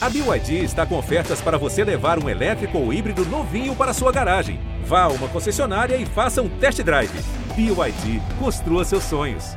A BYD está com ofertas para você levar um elétrico ou híbrido novinho para sua garagem. Vá a uma concessionária e faça um test drive. BYD, construa seus sonhos.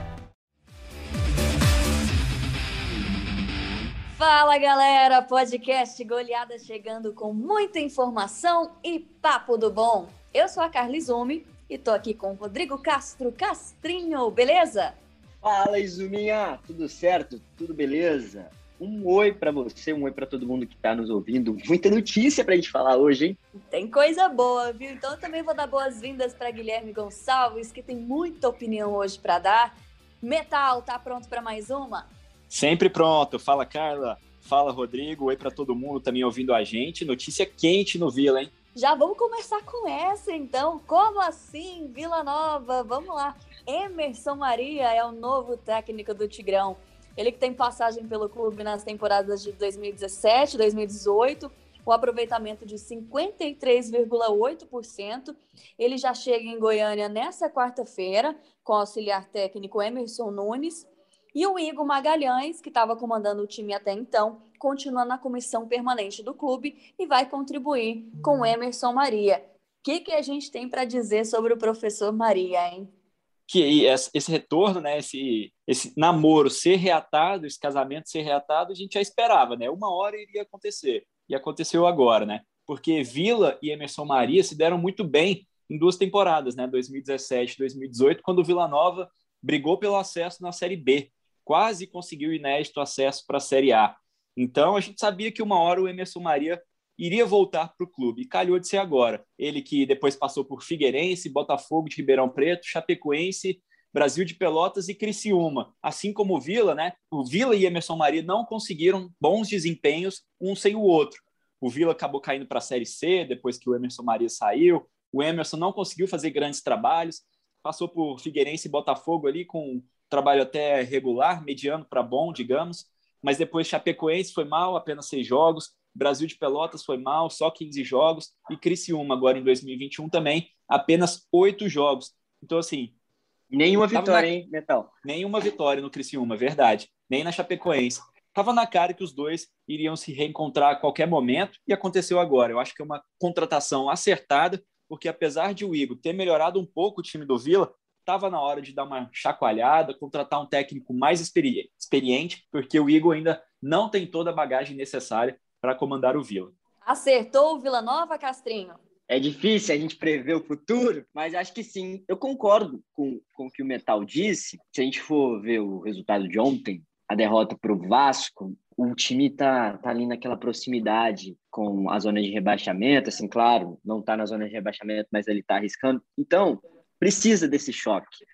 Fala galera, podcast Goleada chegando com muita informação e papo do bom. Eu sou a Carla Izumi e tô aqui com o Rodrigo Castro Castrinho, beleza? Fala Izuminha, tudo certo? Tudo beleza? Um oi para você, um oi para todo mundo que está nos ouvindo. Muita notícia para a gente falar hoje, hein? Tem coisa boa, viu? Então eu também vou dar boas-vindas para Guilherme Gonçalves, que tem muita opinião hoje para dar. Metal, tá pronto para mais uma? Sempre pronto. Fala, Carla. Fala, Rodrigo. Oi para todo mundo também ouvindo a gente. Notícia quente no Vila, hein? Já vamos começar com essa, então. Como assim, Vila Nova? Vamos lá. Emerson Maria é o novo técnico do Tigrão. Ele que tem passagem pelo clube nas temporadas de 2017, 2018, o aproveitamento de 53,8%. Ele já chega em Goiânia nessa quarta-feira com o auxiliar técnico Emerson Nunes. E o Igor Magalhães, que estava comandando o time até então, continua na comissão permanente do clube e vai contribuir com o Emerson Maria. O que, que a gente tem para dizer sobre o professor Maria, hein? Que esse retorno, né, esse, esse namoro ser reatado, esse casamento ser reatado, a gente já esperava, né? Uma hora iria acontecer. E aconteceu agora, né? Porque Vila e Emerson Maria se deram muito bem em duas temporadas, né? 2017 e 2018, quando o Vila Nova brigou pelo acesso na Série B. Quase conseguiu inédito acesso para a Série A. Então, a gente sabia que uma hora o Emerson Maria iria voltar para o clube. Calhou de ser agora. Ele que depois passou por Figueirense, Botafogo de Ribeirão Preto, Chapecoense, Brasil de Pelotas e Criciúma. Assim como o Vila, né? O Vila e Emerson Maria não conseguiram bons desempenhos um sem o outro. O Vila acabou caindo para a Série C depois que o Emerson Maria saiu. O Emerson não conseguiu fazer grandes trabalhos. Passou por Figueirense e Botafogo ali com um trabalho até regular, mediano para bom, digamos. Mas depois Chapecoense foi mal, apenas seis jogos. Brasil de Pelotas foi mal, só 15 jogos, e Criciúma agora em 2021 também, apenas oito jogos. Então, assim. Nenhuma vitória, na... hein, Metal? Nenhuma vitória no Criciúma, verdade. Nem na Chapecoense. Tava na cara que os dois iriam se reencontrar a qualquer momento e aconteceu agora. Eu acho que é uma contratação acertada, porque apesar de o Igor ter melhorado um pouco o time do Vila, estava na hora de dar uma chacoalhada, contratar um técnico mais experiente, porque o Igor ainda não tem toda a bagagem necessária para comandar o Vila. Acertou o Vila Nova, Castrinho? É difícil a gente prever o futuro, mas acho que sim. Eu concordo com, com o que o Metal disse. Se a gente for ver o resultado de ontem, a derrota para o Vasco, o time tá, tá ali naquela proximidade com a zona de rebaixamento, assim, claro, não está na zona de rebaixamento, mas ele está arriscando. Então, precisa desse choque.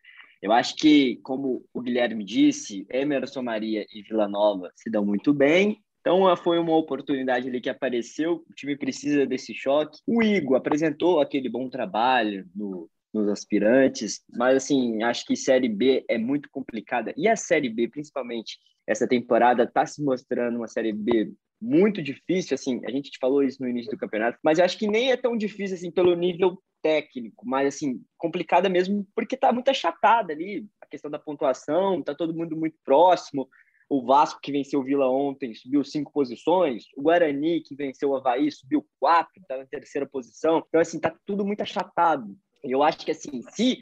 Eu acho que, como o Guilherme disse, Emerson Maria e Vila Nova se dão muito bem. Então foi uma oportunidade ali que apareceu, o time precisa desse choque. O Igor apresentou aquele bom trabalho no, nos aspirantes, mas assim, acho que Série B é muito complicada. E a Série B, principalmente, essa temporada está se mostrando uma Série B muito difícil, assim, a gente falou isso no início do campeonato, mas acho que nem é tão difícil assim pelo nível técnico, mas assim, complicada mesmo porque tá muito achatada ali, a questão da pontuação, tá todo mundo muito próximo, o Vasco, que venceu o Vila ontem, subiu cinco posições. O Guarani, que venceu o Havaí, subiu quatro, está na terceira posição. Então, assim, tá tudo muito achatado. E eu acho que, assim, se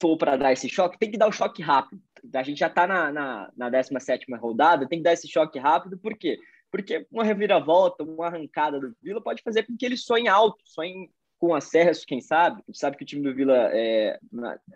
for para dar esse choque, tem que dar o choque rápido. A gente já está na, na, na 17 rodada, tem que dar esse choque rápido, por quê? Porque uma reviravolta, uma arrancada do Vila pode fazer com que ele sonhe alto, sonhe com acesso, quem sabe. A gente sabe que o time do Vila é,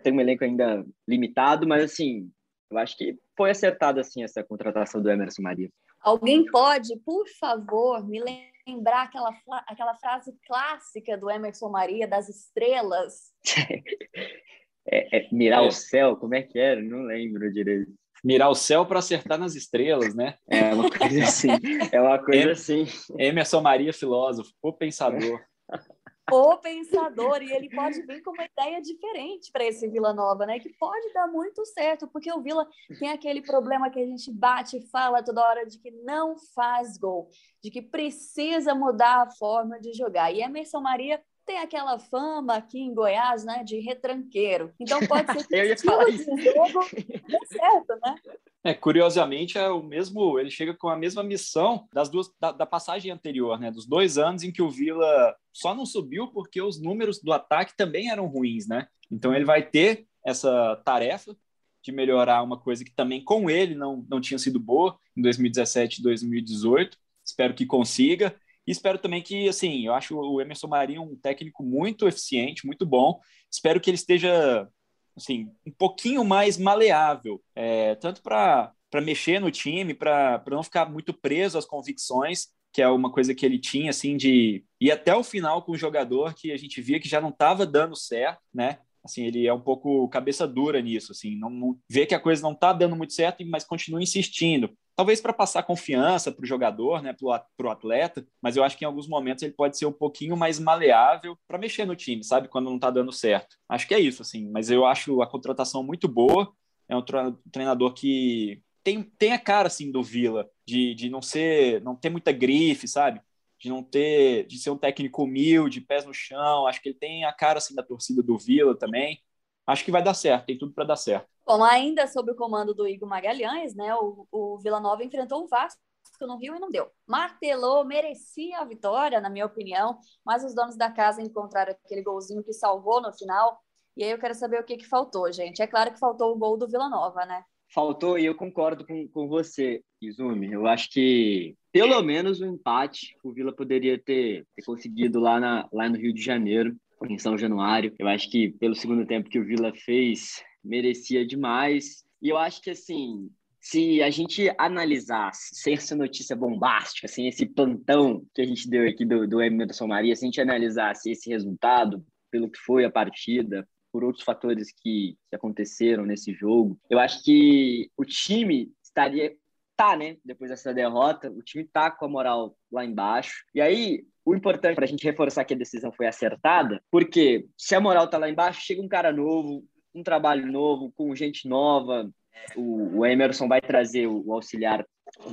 tem um elenco ainda limitado, mas assim, eu acho que foi acertada assim essa contratação do Emerson Maria. Alguém pode, por favor, me lembrar aquela, aquela frase clássica do Emerson Maria das estrelas? é, é, mirar é. o céu, como é que era? Não lembro direito. Mirar o céu para acertar nas estrelas, né? É uma coisa assim. É uma coisa assim. Emerson Maria, filósofo, o pensador o pensador, e ele pode vir com uma ideia diferente para esse Vila Nova, né? Que pode dar muito certo, porque o Vila tem aquele problema que a gente bate e fala toda hora de que não faz gol, de que precisa mudar a forma de jogar. E Emerson Maria tem aquela fama aqui em Goiás, né, de retranqueiro. Então pode ser que isso. jogo dê certo, né? É, curiosamente, é o mesmo. Ele chega com a mesma missão das duas da, da, passagem anterior, né? Dos dois anos em que o Vila só não subiu porque os números do ataque também eram ruins, né? Então ele vai ter essa tarefa de melhorar uma coisa que também com ele não, não tinha sido boa em 2017 e 2018. Espero que consiga. E espero também que, assim, eu acho o Emerson Marinho um técnico muito eficiente, muito bom. Espero que ele esteja assim, um pouquinho mais maleável, é, tanto para mexer no time, para não ficar muito preso às convicções, que é uma coisa que ele tinha, assim, de ir até o final com o jogador que a gente via que já não estava dando certo, né? Assim, ele é um pouco cabeça dura nisso, assim, não, não vê que a coisa não está dando muito certo, mas continua insistindo. Talvez para passar confiança para o jogador, né, para o atleta, mas eu acho que em alguns momentos ele pode ser um pouquinho mais maleável para mexer no time, sabe, quando não está dando certo. Acho que é isso, assim, mas eu acho a contratação muito boa. É um treinador que tem, tem a cara assim do Vila, de, de não ser, não ter muita grife, sabe? de não ter, de ser um técnico humilde, pés no chão. Acho que ele tem a cara assim da torcida do Vila também. Acho que vai dar certo, tem tudo para dar certo. Bom, ainda sob o comando do Igor Magalhães, né? O, o Vila Nova enfrentou o Vasco no Rio e não deu. Martelou, merecia a vitória, na minha opinião, mas os donos da casa encontraram aquele golzinho que salvou no final. E aí eu quero saber o que, que faltou, gente. É claro que faltou o gol do Vila Nova, né? Faltou, e eu concordo com, com você, Izumi. Eu acho que pelo menos o um empate o Vila poderia ter, ter conseguido lá, na, lá no Rio de Janeiro, em São Januário. Eu acho que pelo segundo tempo que o Vila fez, merecia demais. E eu acho que, assim, se a gente analisasse, sem essa notícia bombástica, sem esse plantão que a gente deu aqui do, do Emerson Maria, se a gente analisasse esse resultado, pelo que foi a partida, por outros fatores que, que aconteceram nesse jogo. Eu acho que o time estaria tá, né? Depois dessa derrota, o time tá com a moral lá embaixo. E aí, o importante para a gente reforçar que a decisão foi acertada, porque se a moral tá lá embaixo, chega um cara novo, um trabalho novo, com gente nova. O, o Emerson vai trazer o, o auxiliar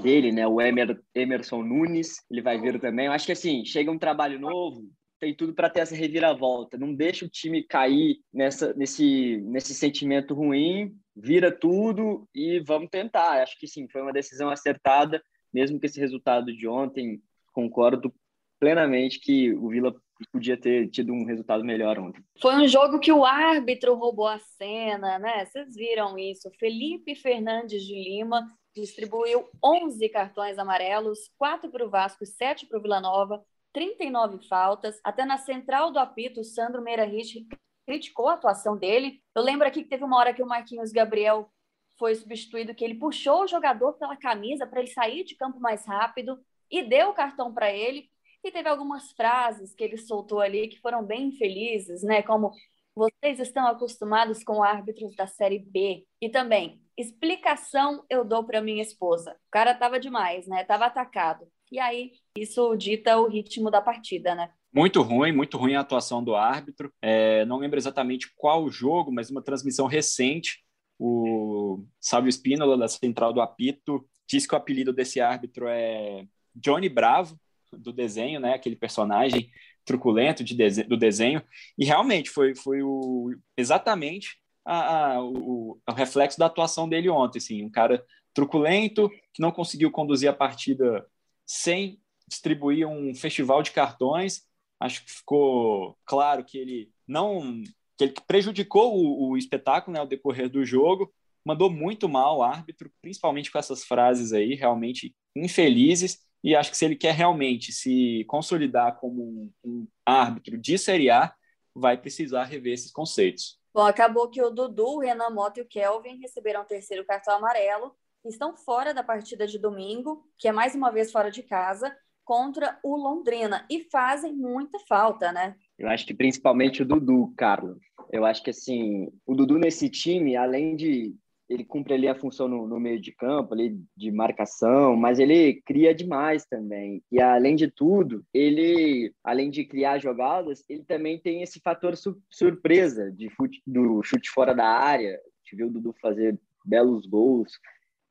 dele, né? O Emer, Emerson Nunes, ele vai vir também. Eu acho que assim, chega um trabalho novo, tem tudo para ter essa reviravolta. Não deixa o time cair nessa, nesse, nesse sentimento ruim, vira tudo e vamos tentar. Acho que sim, foi uma decisão acertada, mesmo que esse resultado de ontem, concordo plenamente que o Vila podia ter tido um resultado melhor ontem. Foi um jogo que o árbitro roubou a cena, né? Vocês viram isso? Felipe Fernandes de Lima distribuiu 11 cartões amarelos, 4 para o Vasco e 7 para o Vila Nova 39 faltas. Até na central do apito, o Sandro Meira Rich criticou a atuação dele. Eu lembro aqui que teve uma hora que o Marquinhos Gabriel foi substituído, que ele puxou o jogador pela camisa para ele sair de campo mais rápido e deu o cartão para ele. E teve algumas frases que ele soltou ali que foram bem infelizes, né? Como vocês estão acostumados com árbitros da Série B. E também, explicação eu dou para minha esposa. O cara tava demais, né? Tava atacado. E aí, isso dita o ritmo da partida, né? Muito ruim, muito ruim a atuação do árbitro. É, não lembro exatamente qual jogo, mas uma transmissão recente, o Sávio Espínola, da Central do Apito, disse que o apelido desse árbitro é Johnny Bravo, do desenho, né? Aquele personagem truculento de do desenho. E realmente foi, foi o, exatamente a, a, o, o reflexo da atuação dele ontem. Assim, um cara truculento, que não conseguiu conduzir a partida sem distribuir um festival de cartões. Acho que ficou claro que ele não que ele prejudicou o, o espetáculo, né, ao decorrer do jogo, mandou muito mal o árbitro, principalmente com essas frases aí, realmente infelizes. E acho que se ele quer realmente se consolidar como um, um árbitro de Série A, vai precisar rever esses conceitos. Bom, acabou que o Dudu, o Renan Mota e o Kelvin receberam o terceiro cartão amarelo estão fora da partida de domingo, que é mais uma vez fora de casa, contra o Londrina, e fazem muita falta, né? Eu acho que principalmente o Dudu, Carlos. Eu acho que assim, o Dudu nesse time, além de ele cumpre ali a função no, no, meio de campo, ali de marcação, mas ele cria demais também. E além de tudo, ele, além de criar jogadas, ele também tem esse fator su surpresa de fute, do chute fora da área. A gente viu o Dudu fazer belos gols.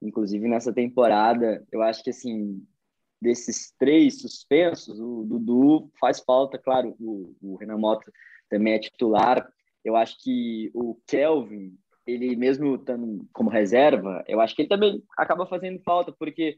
Inclusive, nessa temporada, eu acho que, assim, desses três suspensos, o Dudu faz falta, claro, o, o Renan Mota também é titular. Eu acho que o Kelvin ele mesmo estando como reserva, eu acho que ele também acaba fazendo falta, porque,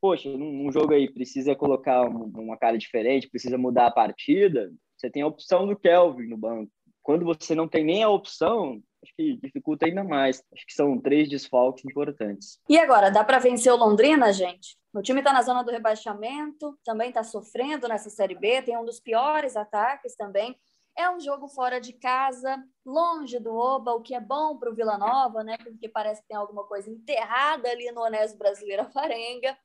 poxa, num, num jogo aí precisa colocar uma cara diferente, precisa mudar a partida, você tem a opção do Kelvin no banco. Quando você não tem nem a opção, acho que dificulta ainda mais. Acho que são três desfalques importantes. E agora, dá para vencer o Londrina, gente? O time está na zona do rebaixamento, também está sofrendo nessa Série B, tem um dos piores ataques também. É um jogo fora de casa, longe do Oba, o que é bom para o Vila Nova, né? Porque parece que tem alguma coisa enterrada ali no Onésio Brasileira Farenga.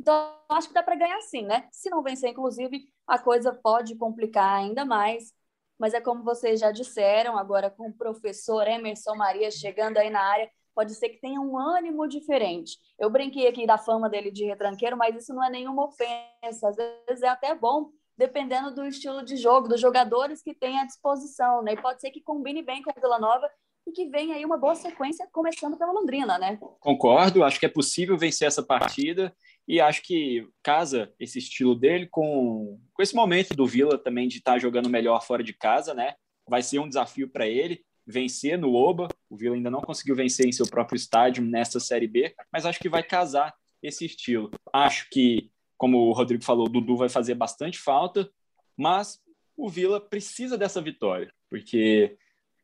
Então, acho que dá para ganhar sim, né? Se não vencer, inclusive, a coisa pode complicar ainda mais. Mas é como vocês já disseram, agora com o professor Emerson Maria chegando aí na área, pode ser que tenha um ânimo diferente. Eu brinquei aqui da fama dele de retranqueiro, mas isso não é nenhuma ofensa. Às vezes é até bom, dependendo do estilo de jogo, dos jogadores que tem à disposição, né? E pode ser que combine bem com o Vila Nova e que venha aí uma boa sequência, começando pela Londrina, né? Concordo, acho que é possível vencer essa partida e acho que casa esse estilo dele com, com esse momento do Vila também de estar tá jogando melhor fora de casa, né? Vai ser um desafio para ele vencer no Oba. O Vila ainda não conseguiu vencer em seu próprio estádio nesta Série B, mas acho que vai casar esse estilo. Acho que, como o Rodrigo falou, o Dudu vai fazer bastante falta, mas o Vila precisa dessa vitória, porque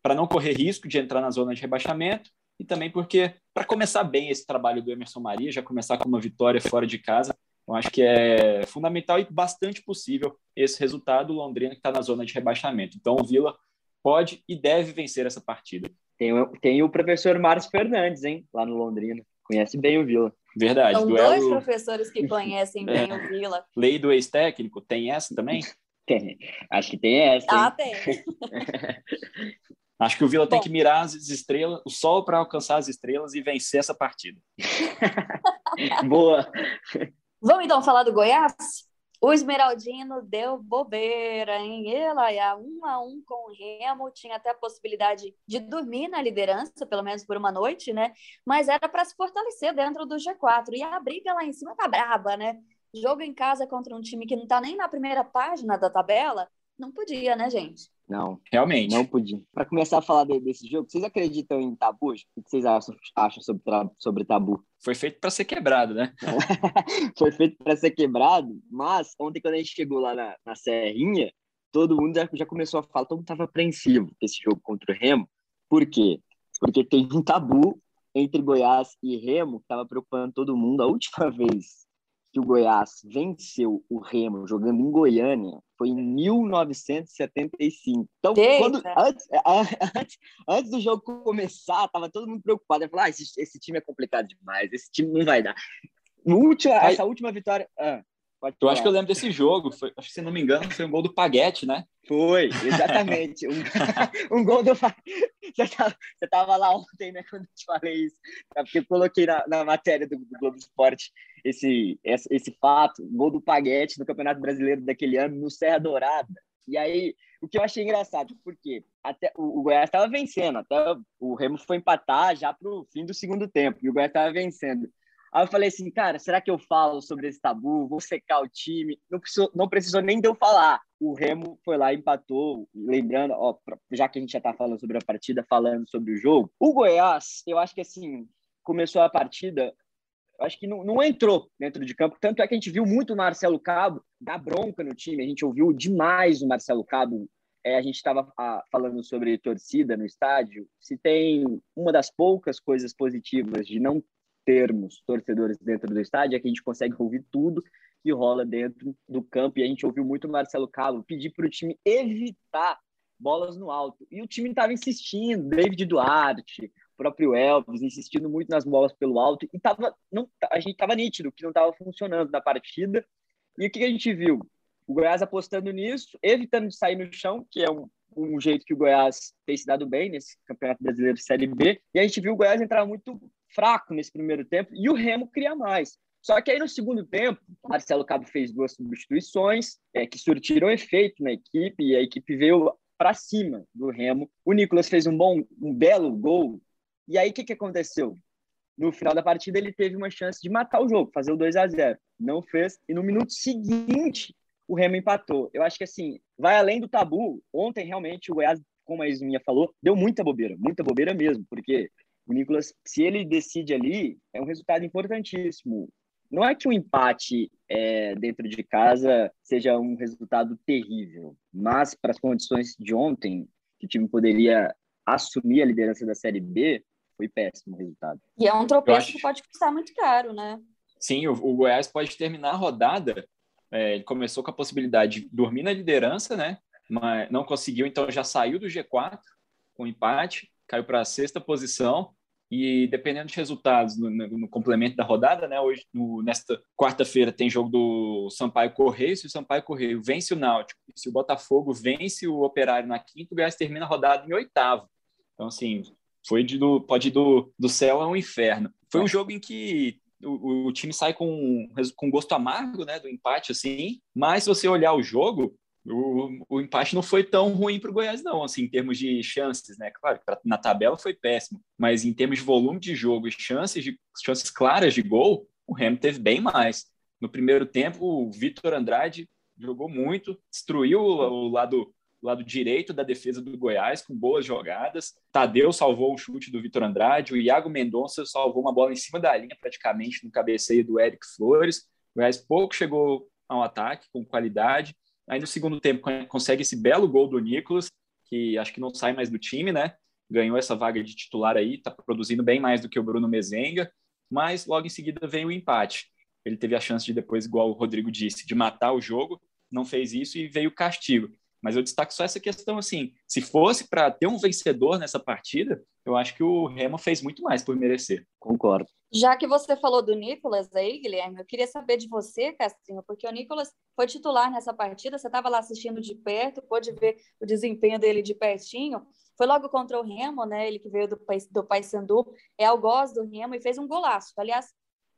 para não correr risco de entrar na zona de rebaixamento e também porque para começar bem esse trabalho do Emerson Maria, já começar com uma vitória fora de casa, eu acho que é fundamental e bastante possível esse resultado. O Londrina que está na zona de rebaixamento. Então, o Vila pode e deve vencer essa partida. Tem, tem o professor Márcio Fernandes, hein, lá no Londrina. Conhece bem o Vila. Verdade. São duelo... dois professores que conhecem bem é. o Vila. Lei do ex-técnico, tem essa também? Tem. Acho que tem essa. Ah, tem. Acho que o Vila Bom. tem que mirar as estrelas, o sol para alcançar as estrelas e vencer essa partida. Boa. Vamos então falar do Goiás? O Esmeraldino deu bobeira, hein? Elaia, um a um com o Remo, tinha até a possibilidade de dormir na liderança, pelo menos por uma noite, né? Mas era para se fortalecer dentro do G4. E a briga lá em cima tá braba, né? Jogo em casa contra um time que não tá nem na primeira página da tabela, não podia, né, gente? Não, realmente. Não podia. Para começar a falar de, desse jogo, vocês acreditam em tabu? O que vocês acham, acham sobre, sobre tabu? Foi feito para ser quebrado, né? Foi feito para ser quebrado, mas ontem, quando a gente chegou lá na, na Serrinha, todo mundo já, já começou a falar, todo mundo estava apreensivo com esse jogo contra o Remo. Por quê? Porque tem um tabu entre Goiás e Remo que estava preocupando todo mundo. A última vez que o Goiás venceu o Remo jogando em Goiânia foi em 1975. Então, quando, antes, antes, antes, do jogo começar, tava todo mundo preocupado. Eu falei, ah, esse, esse, time é complicado demais, esse time não vai dar. Última, essa última vitória. Ah, eu acho que eu lembro desse jogo. Foi, acho que, se não me engano, foi um gol do Paguete, né? Foi, exatamente. um, um gol do. Tava, você tava lá ontem, né, quando eu te falei isso. É porque eu coloquei na, na matéria do, do Globo Esporte esse, esse, esse fato, gol do Paguete no Campeonato Brasileiro daquele ano, no Serra Dourada. E aí, o que eu achei engraçado, porque até o, o Goiás estava vencendo, até o Remo foi empatar já para o fim do segundo tempo, e o Goiás estava vencendo. Aí eu falei assim, cara, será que eu falo sobre esse tabu? Vou secar o time? Não precisou, não precisou nem de eu falar. O Remo foi lá e empatou, lembrando, ó, já que a gente já tá falando sobre a partida, falando sobre o jogo. O Goiás, eu acho que assim, começou a partida, eu acho que não, não entrou dentro de campo. Tanto é que a gente viu muito o Marcelo Cabo dar bronca no time, a gente ouviu demais o Marcelo Cabo é, a gente estava falando sobre torcida no estádio. Se tem uma das poucas coisas positivas de não termos torcedores dentro do estádio é que a gente consegue ouvir tudo que rola dentro do campo. E a gente ouviu muito o Marcelo Cabo pedir para o time evitar bolas no alto. E o time estava insistindo, David Duarte, o próprio Elvis, insistindo muito nas bolas pelo alto. E tava, não, a gente estava nítido que não estava funcionando na partida. E o que a gente viu? O Goiás apostando nisso, evitando de sair no chão, que é um, um jeito que o Goiás tem se dado bem nesse Campeonato Brasileiro Série B. E a gente viu o Goiás entrar muito fraco nesse primeiro tempo e o Remo cria mais. Só que aí no segundo tempo, Marcelo Cabo fez duas substituições é, que surtiram efeito na equipe e a equipe veio para cima do Remo. O Nicolas fez um bom, um belo gol. E aí o que, que aconteceu? No final da partida ele teve uma chance de matar o jogo, fazer o 2 a 0. Não fez e no minuto seguinte o Remo empatou. Eu acho que assim, vai além do tabu. Ontem realmente o Goiás, como a Isminha falou, deu muita bobeira, muita bobeira mesmo, porque O Nicolas, se ele decide ali, é um resultado importantíssimo. Não é que o um empate é, dentro de casa seja um resultado terrível, mas para as condições de ontem, que o time poderia assumir a liderança da Série B, foi péssimo o resultado. E é um tropeço acho... que pode custar muito caro, né? Sim, o, o Goiás pode terminar a rodada. É, ele começou com a possibilidade de dormir na liderança, né? Mas não conseguiu, então já saiu do G4 com empate, caiu para a sexta posição e dependendo dos resultados no, no, no, complemento da rodada, né? Hoje, no, nesta quarta-feira, tem jogo do Sampaio Correio. Se o Sampaio Correio vence o Náutico, se o Botafogo vence o Operário na quinta, o Goiás termina a rodada em oitavo. Então, assim, foi de do, pode ir do, do céu ao inferno. Foi um jogo em que o, o, time sai com, com gosto amargo, né, do empate, assim. Mas se você olhar o jogo, o, o empate não foi tão ruim para o Goiás, não, assim, em termos de chances, né? Claro, pra, na tabela foi péssimo, mas em termos de volume de jogo e chances, de, chances claras de gol, o Remo teve bem mais. No primeiro tempo, o Vitor Andrade jogou muito, destruiu o, o lado lado direito da defesa do Goiás, com boas jogadas. Tadeu salvou o chute do Vitor Andrade, o Iago Mendonça salvou uma bola em cima da linha, praticamente no cabeceio do Eric Flores. O Goiás pouco chegou ao ataque, com qualidade. Aí no segundo tempo consegue esse belo gol do Nicolas, que acho que não sai mais do time, né? Ganhou essa vaga de titular aí, tá produzindo bem mais do que o Bruno Mezenga, mas logo em seguida vem o empate. Ele teve a chance de depois, igual o Rodrigo disse, de matar o jogo, não fez isso e veio o castigo. Mas eu destaco só essa questão assim, se fosse para ter um vencedor nessa partida, eu acho que o Remo fez muito mais por merecer. Concordo. Já que você falou do Nicolas aí, Guilherme, eu queria saber de você, Castrinho, porque o Nicolas foi titular nessa partida, você estava lá assistindo de perto, pôde ver o desempenho dele de pertinho. Foi logo contra o Remo, né? Ele que veio do, do Paysandu, é algoz do Remo e fez um golaço. Aliás,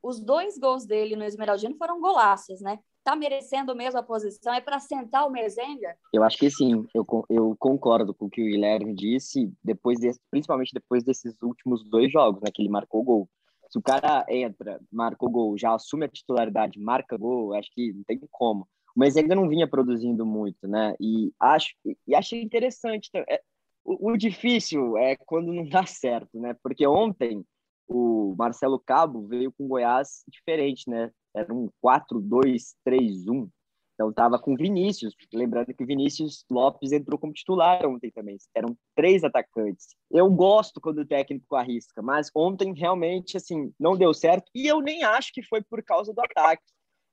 os dois gols dele no Esmeraldino foram golaços, né? Tá merecendo mesmo a posição? É para sentar o Mezenga? Eu acho que sim, eu, eu concordo com o que o Guilherme disse, depois principalmente depois desses últimos dois jogos, né, que ele marcou gol. Se o cara entra, marcou gol, já assume a titularidade, marca gol, acho que não tem como. O Mezenga não vinha produzindo muito, né? E acho e achei interessante. É, o, o difícil é quando não dá certo, né? Porque ontem o Marcelo Cabo veio com Goiás diferente, né? Era um 4-2-3-1. Então estava com Vinícius, lembrando que Vinícius Lopes entrou como titular ontem também. Eram três atacantes. Eu gosto quando o técnico arrisca, mas ontem realmente assim não deu certo e eu nem acho que foi por causa do ataque.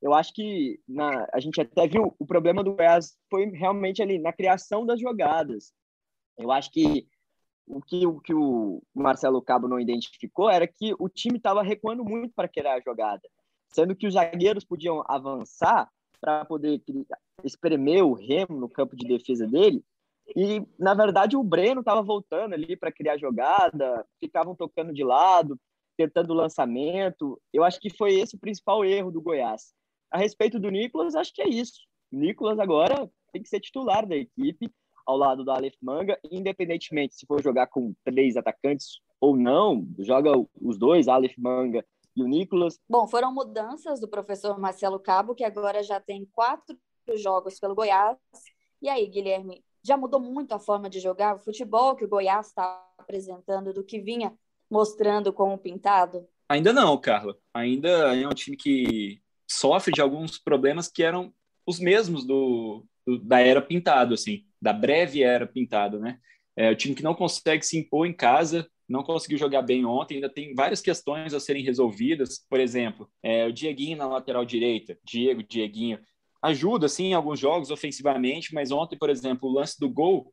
Eu acho que na, a gente até viu o problema do Goiás foi realmente ali na criação das jogadas. Eu acho que o que, o que o Marcelo Cabo não identificou era que o time estava recuando muito para criar a jogada, sendo que os zagueiros podiam avançar para poder espremer o Remo no campo de defesa dele. E, na verdade, o Breno estava voltando ali para criar jogada, ficavam tocando de lado, tentando lançamento. Eu acho que foi esse o principal erro do Goiás. A respeito do Nicolas, acho que é isso. O Nicolas agora tem que ser titular da equipe ao lado do Aleph Manga, independentemente se for jogar com três atacantes ou não, joga os dois, Aleph Manga e o Nicolas. Bom, foram mudanças do professor Marcelo Cabo, que agora já tem quatro jogos pelo Goiás. E aí, Guilherme, já mudou muito a forma de jogar o futebol que o Goiás está apresentando do que vinha mostrando com o Pintado? Ainda não, Carla. Ainda é um time que sofre de alguns problemas que eram os mesmos do, do da era Pintado, assim da breve era pintado, né? É o time que não consegue se impor em casa, não conseguiu jogar bem ontem, ainda tem várias questões a serem resolvidas. Por exemplo, é, o Dieguinho na lateral direita, Diego, Dieguinho, ajuda sim em alguns jogos ofensivamente, mas ontem, por exemplo, o lance do gol,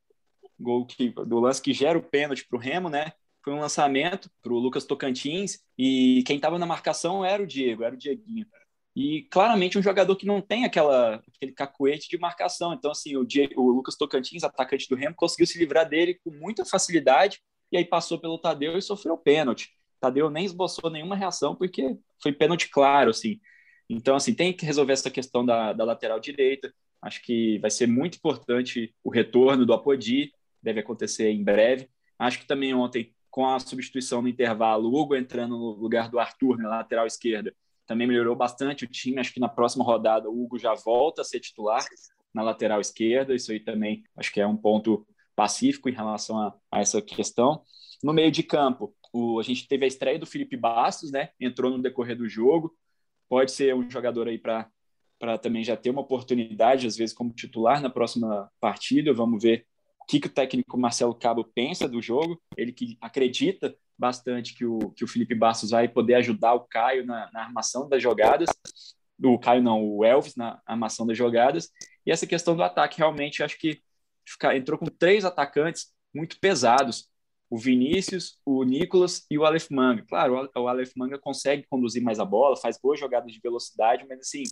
gol que, do lance que gera o pênalti para o Remo, né? Foi um lançamento para o Lucas Tocantins e quem estava na marcação era o Diego, era o Dieguinho. E claramente um jogador que não tem aquela, aquele cacuete de marcação. Então, assim, o, Diego, o Lucas Tocantins, atacante do Remo, conseguiu se livrar dele com muita facilidade e aí passou pelo Tadeu e sofreu pênalti. Tadeu nem esboçou nenhuma reação porque foi pênalti claro, assim. Então, assim, tem que resolver essa questão da, da lateral direita. Acho que vai ser muito importante o retorno do Apodi, deve acontecer em breve. Acho que também ontem, com a substituição no intervalo, o Hugo entrando no lugar do Arthur na lateral esquerda, também melhorou bastante o time. Acho que na próxima rodada o Hugo já volta a ser titular na lateral esquerda. Isso aí também acho que é um ponto pacífico em relação a, a essa questão. No meio de campo, O, a gente teve a estreia do Felipe Bastos, né? Entrou no decorrer do jogo. Pode ser um jogador aí para também já ter uma oportunidade, às vezes, como titular na próxima partida. Vamos ver o que, que o técnico Marcelo Cabo pensa do jogo. Ele que acredita bastante que o, que o Felipe Bastos vai poder ajudar o Caio na, na armação das jogadas. O Caio não, o Elvis na armação das jogadas. E essa questão do ataque, realmente, acho que entrou com três atacantes muito pesados. O Vinícius, o Nicolas e o Aleph Manga. Claro, o Aleph Manga consegue conduzir mais a bola, faz boas jogadas de velocidade, mas assim,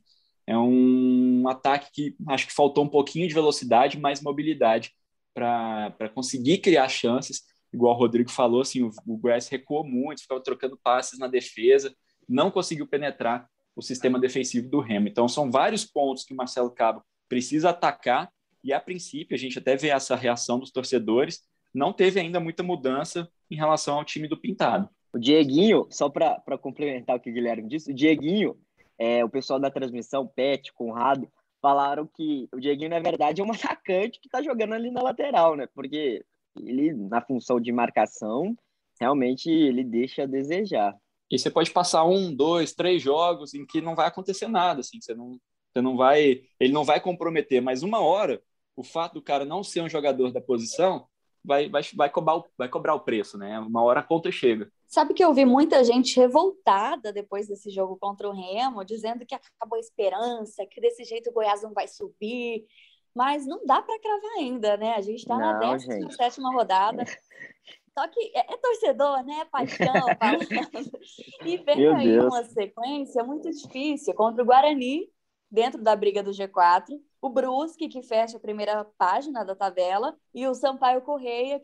é um ataque que acho que faltou um pouquinho de velocidade, mais mobilidade para conseguir criar chances. Igual o Rodrigo falou, assim, o, o Grass recuou muito, ficava trocando passes na defesa, não conseguiu penetrar o sistema defensivo do Remo. Então, são vários pontos que o Marcelo Cabo precisa atacar e, a princípio, a gente até vê essa reação dos torcedores, não teve ainda muita mudança em relação ao time do Pintado. O Dieguinho, só para complementar o que o Guilherme disse, o Dieguinho é, o pessoal da transmissão, Pet, Conrado, falaram que o Dieguinho, na verdade, é um atacante que está jogando ali na lateral, né? Porque ele, na função de marcação, realmente ele deixa a desejar. E você pode passar um, dois, três jogos em que não vai acontecer nada, assim, você não, você não vai, ele não vai comprometer, mas uma hora, o fato do cara não ser um jogador da posição vai, vai, vai, cobrar, o, vai cobrar o preço, né? Uma hora a conta chega. Sabe que eu vi muita gente revoltada depois desse jogo contra o Remo, dizendo que acabou a esperança, que desse jeito o Goiás não vai subir. Mas não dá para cravar ainda, né? A gente está na 17 rodada. Só que é, é, torcedor, né? Paixão falando. E vem Meu aí Deus. uma sequência muito difícil contra o Guarani, dentro da briga do G4, o Brusque, que fecha a primeira página da tabela, e o Sampaio Correia,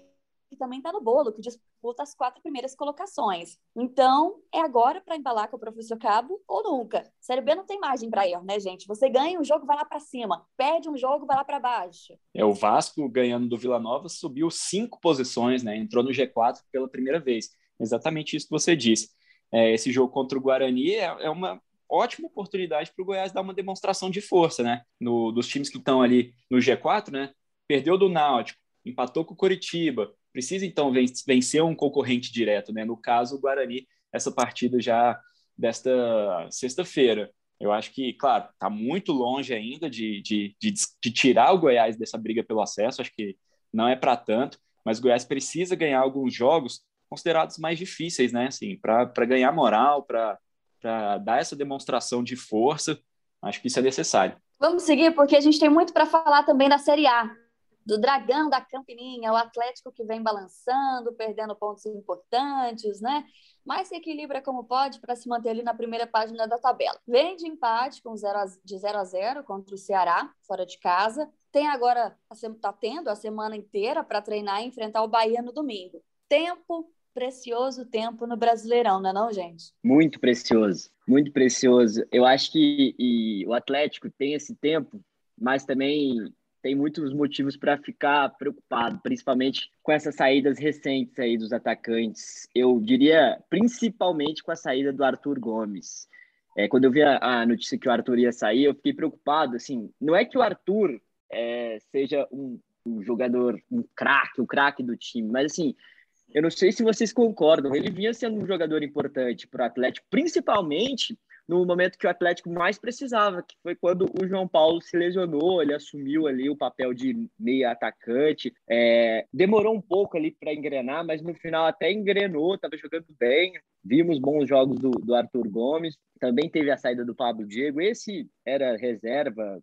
que também está no bolo, que disputa as quatro primeiras colocações. Então, é agora para embalar com o professor Cabo ou nunca. Série B não tem margem para erro, né, gente? Você ganha um jogo, vai lá para cima. Perde um jogo, vai lá para baixo. É, o Vasco, ganhando do Vila Nova, subiu cinco posições, né? Entrou no G4 pela primeira vez. Exatamente isso que você disse. É, esse jogo contra o Guarani é, é uma ótima oportunidade para o Goiás dar uma demonstração de força, né? No, dos times que estão ali no G4, né? Perdeu do Náutico, empatou com o Coritiba, precisa então vencer um concorrente direto, né? No caso, o Guarani, essa partida já desta sexta-feira. Eu acho que, claro, está muito longe ainda de, de, de, de, tirar o Goiás dessa briga pelo acesso, acho que não é para tanto, mas o Goiás precisa ganhar alguns jogos considerados mais difíceis, né? Assim, para ganhar moral, para para dar essa demonstração de força. Acho que isso é necessário. Vamos seguir, porque a gente tem muito para falar também da Série A. Do Dragão da Campininha, o Atlético que vem balançando, perdendo pontos importantes, né? Mas se equilibra como pode para se manter ali na primeira página da tabela. Vem de empate com zero a, de 0 a 0 contra o Ceará, fora de casa. Tem agora, está tendo a semana inteira para treinar e enfrentar o Bahia no domingo. Tempo precioso tempo no Brasileirão, não é não, gente? Muito precioso, muito precioso. Eu acho que o Atlético tem esse tempo, mas também tem muitos motivos para ficar preocupado, principalmente com essas saídas recentes aí dos atacantes. Eu diria principalmente com a saída do Arthur Gomes. É, quando eu vi a, a, notícia que o Arthur ia sair, eu fiquei preocupado. Assim, não é que o Arthur é, seja um, um jogador, um craque, o craque do time, mas assim, eu não sei se vocês concordam, ele vinha sendo um jogador importante para o Atlético, principalmente no momento que o Atlético mais precisava, que foi quando o João Paulo se lesionou, ele assumiu ali o papel de meia atacante, é, demorou um pouco ali para engrenar, mas no final até engrenou, estava jogando bem, vimos bons jogos do, do Arthur Gomes, também teve a saída do Pablo Diego, esse era reserva,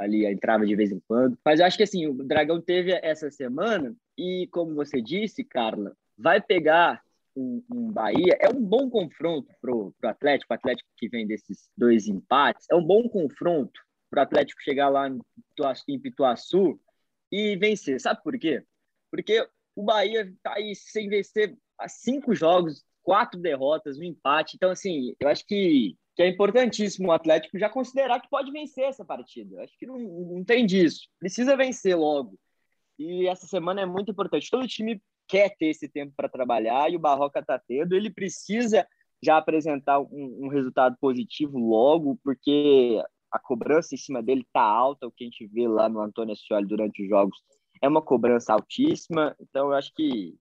ali entrava de vez em quando. Mas eu acho que assim, o Dragão teve essa semana e, como você disse, Carla, vai pegar um, um Bahia. É um bom confronto pro, pro Atlético, o Atlético que vem desses dois empates. É um bom confronto pro Atlético chegar lá em em Pituaçu e vencer. Sabe por quê? Porque o Bahia tá aí sem vencer há cinco jogos, quatro derrotas, um empate. Então, assim, eu acho que que é importantíssimo o Atlético já considerar que pode vencer essa partida. Acho que não, não tem disso. Precisa vencer logo. E essa semana é muito importante. Todo time quer ter esse tempo para trabalhar e o Barroca está tendo. Ele precisa já apresentar um, um, resultado positivo logo, porque a cobrança em cima dele está alta. O que a gente vê lá no Antônio Ascioli durante os jogos é uma cobrança altíssima. Então, eu acho que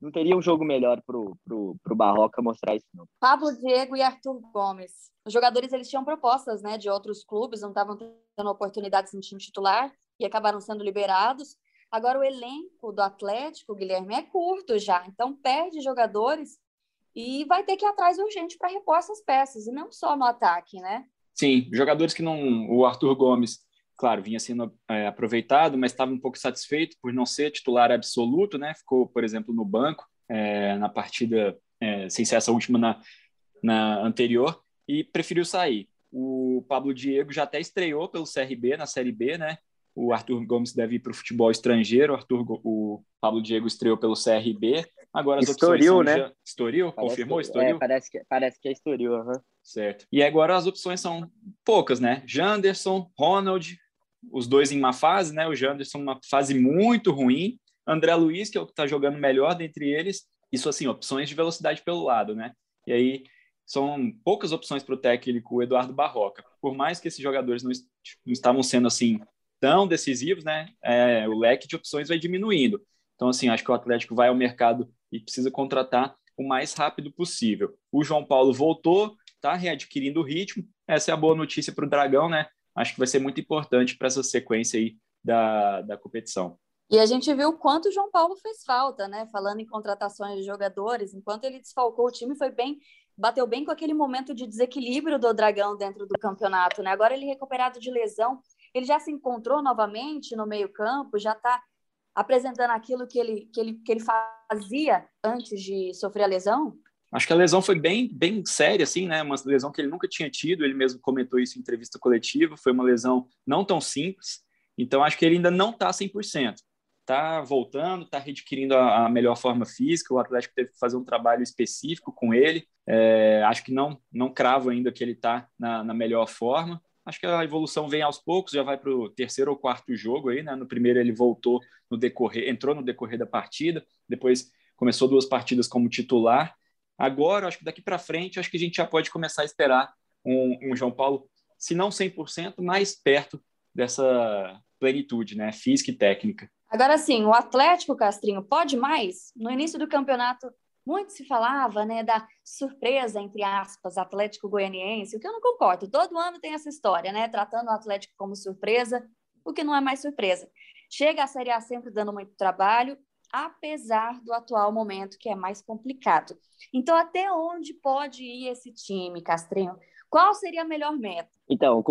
não teria um jogo melhor pro, pro, pro Barroca mostrar isso, não. Pablo Diego e Arthur Gomes. Os jogadores eles tinham propostas né, de outros clubes, não estavam tendo oportunidades no time titular e acabaram sendo liberados. Agora, o elenco do Atlético, Guilherme, é curto já, então perde jogadores e vai ter que ir atrás urgente para repor essas peças, e não só no ataque, né? Sim, jogadores que não. O Arthur Gomes, claro, vinha sendo é, aproveitado, mas estava um pouco satisfeito por não ser titular absoluto, né? Ficou, por exemplo, no banco é, na partida, é, sem ser essa última na, na anterior, e preferiu sair. O Pablo Diego já até estreou pelo CRB na Série B, né? o Arthur Gomes deve ir para o futebol estrangeiro, o, Arthur, o Pablo Diego estreou pelo CRB, agora as Estoril, opções são né? Já... Estoril? Parece Confirmou que, Estoril? É, parece, que, parece que é Estoril, uhum. Certo. E agora as opções são poucas, né? Janderson, Ronald, os dois em uma fase, né? O Janderson uma fase muito ruim, André Luiz, que é o que está jogando melhor dentre eles, isso assim, opções de velocidade pelo lado, né? E aí são poucas opções para o técnico Eduardo Barroca. Por mais que esses jogadores não, não estavam sendo assim tão decisivos, né, é, o leque de opções vai diminuindo. Então, assim, acho que o Atlético vai ao mercado e precisa contratar o mais rápido possível. O João Paulo voltou, está readquirindo o ritmo. Essa é a boa notícia para o Dragão, né? Acho que vai ser muito importante para essa sequência aí da, da competição. E a gente viu quanto o João Paulo fez falta, né? Falando em contratações de jogadores, enquanto ele desfalcou o time, foi bem, bateu bem com aquele momento de desequilíbrio do Dragão dentro do campeonato, né? Agora ele recuperado de lesão, ele já se encontrou novamente no meio-campo, já está apresentando aquilo que ele, que, ele, que ele fazia antes de sofrer a lesão? Acho que a lesão foi bem, bem séria, assim, né? Uma lesão que ele nunca tinha tido, ele mesmo comentou isso em entrevista coletiva, foi uma lesão não tão simples, então acho que ele ainda não está 100%. Está voltando, está readquirindo a, a, melhor forma física, o Atlético teve que fazer um trabalho específico com ele, é, acho que não, não cravo ainda que ele está na, na melhor forma, Acho que a evolução vem aos poucos, já vai para o terceiro ou quarto jogo aí, né? No primeiro ele voltou no decorrer, entrou no decorrer da partida, depois começou duas partidas como titular. Agora, acho que daqui para frente, acho que a gente já pode começar a esperar um, um João Paulo, se não 100%, mais perto dessa plenitude, né? Física e técnica. Agora sim, o Atlético Castrinho pode mais? No início do campeonato, muito se falava né, da surpresa, entre aspas, Atlético Goianiense, o que eu não concordo. Todo ano tem essa história, né? Tratando o Atlético como surpresa, o que não é mais surpresa. Chega a Série A sempre dando muito trabalho, apesar do atual momento que é mais complicado. Então, até onde pode ir esse time, Castrinho? Qual seria a melhor meta? Então,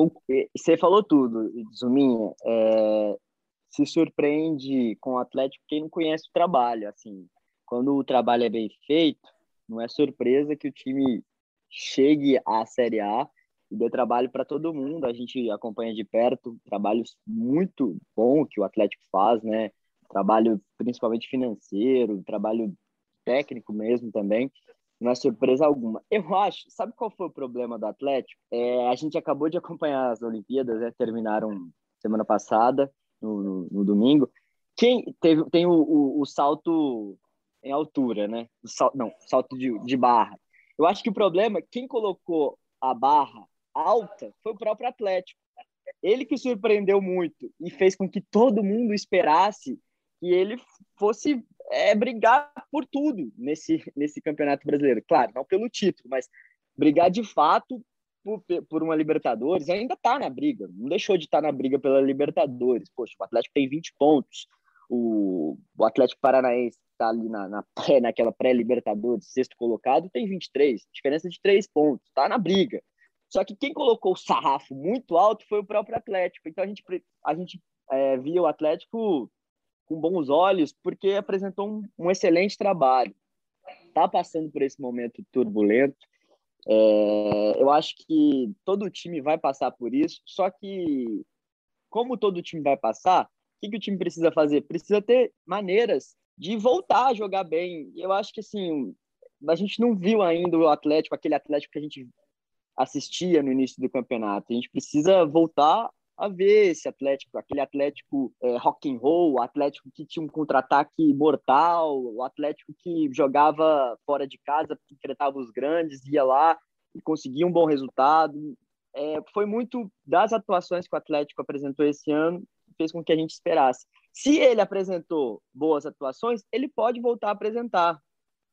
você falou tudo, Zuminha. É, se surpreende com o Atlético quem não conhece o trabalho, assim quando o trabalho é bem feito, não é surpresa que o time chegue à Série A e dê trabalho para todo mundo. A gente acompanha de perto trabalhos muito bom que o Atlético faz, né? Trabalho principalmente financeiro, trabalho técnico mesmo também. Não é surpresa alguma. Eu acho, sabe qual foi o problema do Atlético? É, a gente acabou de acompanhar as Olimpíadas, né? terminaram semana passada, no, no, no domingo. Quem teve, tem o, o, o salto em altura, né? não, salto de, de barra. Eu acho que o problema, quem colocou a barra alta foi o próprio Atlético. Ele que surpreendeu muito e fez com que todo mundo esperasse que ele fosse é, brigar por tudo nesse, nesse campeonato brasileiro. Claro, não pelo título, mas brigar de fato por, por uma Libertadores. Ainda está na briga, não deixou de estar tá na briga pela Libertadores. Poxa, o Atlético tem 20 pontos, o, o Atlético Paranaense está ali na, na pré, naquela pré-Libertadores, sexto colocado, tem 23, diferença de três pontos, está na briga. Só que quem colocou o sarrafo muito alto foi o próprio Atlético. Então a gente, a gente é, via o Atlético com bons olhos porque apresentou um, um excelente trabalho. Está passando por esse momento turbulento. É, eu acho que todo time vai passar por isso, só que, como todo time vai passar, o que, que o time precisa fazer? Precisa ter maneiras de voltar a jogar bem. Eu acho que assim, a gente não viu ainda o Atlético, aquele Atlético que a gente assistia no início do campeonato. A gente precisa voltar a ver esse Atlético, aquele Atlético é, rock and roll, o Atlético que tinha um contra-ataque mortal, o Atlético que jogava fora de casa, enfrentava os grandes, ia lá e conseguia um bom resultado. É, foi muito das atuações que o Atlético apresentou esse ano fez com que a gente esperasse. Se ele apresentou boas atuações, ele pode voltar a apresentar.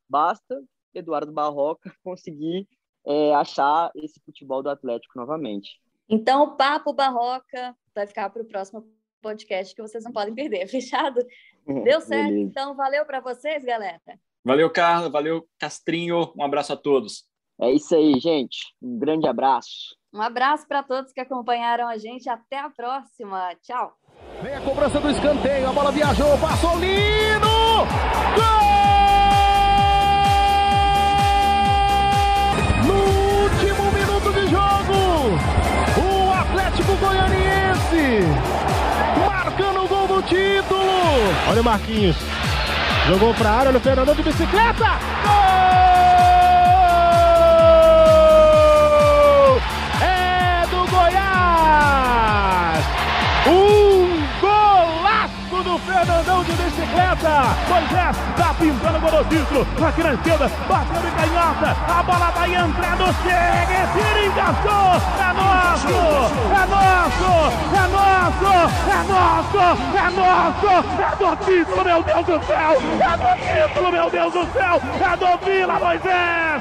Basta Eduardo Barroca conseguir é, achar esse futebol do Atlético novamente. Então, o Papo Barroca vai ficar para o próximo podcast que vocês não podem perder, fechado? Deu certo, Beleza. então valeu para vocês, galera. Valeu, Carla, valeu, Castrinho, um abraço a todos. É isso aí, gente. Um grande abraço. Um abraço para todos que acompanharam a gente. Até a próxima. Tchau. Vem a cobrança do escanteio. A bola viajou. Passou lindo. Gol! Goianiense marcando o gol do título. Olha o Marquinhos. Jogou para a área. Olha o Fernandão de bicicleta. Gol! Fernandão de bicicleta. Moisés tá pintando o monociclo. Aqui na esquerda, batendo em canhota. A bola vai entrando. Chega, tira, encaixou. É nosso, é nosso, é nosso, é nosso, é nosso. É do título, meu Deus do céu. É do título, meu Deus do céu. É do Vila Moisés.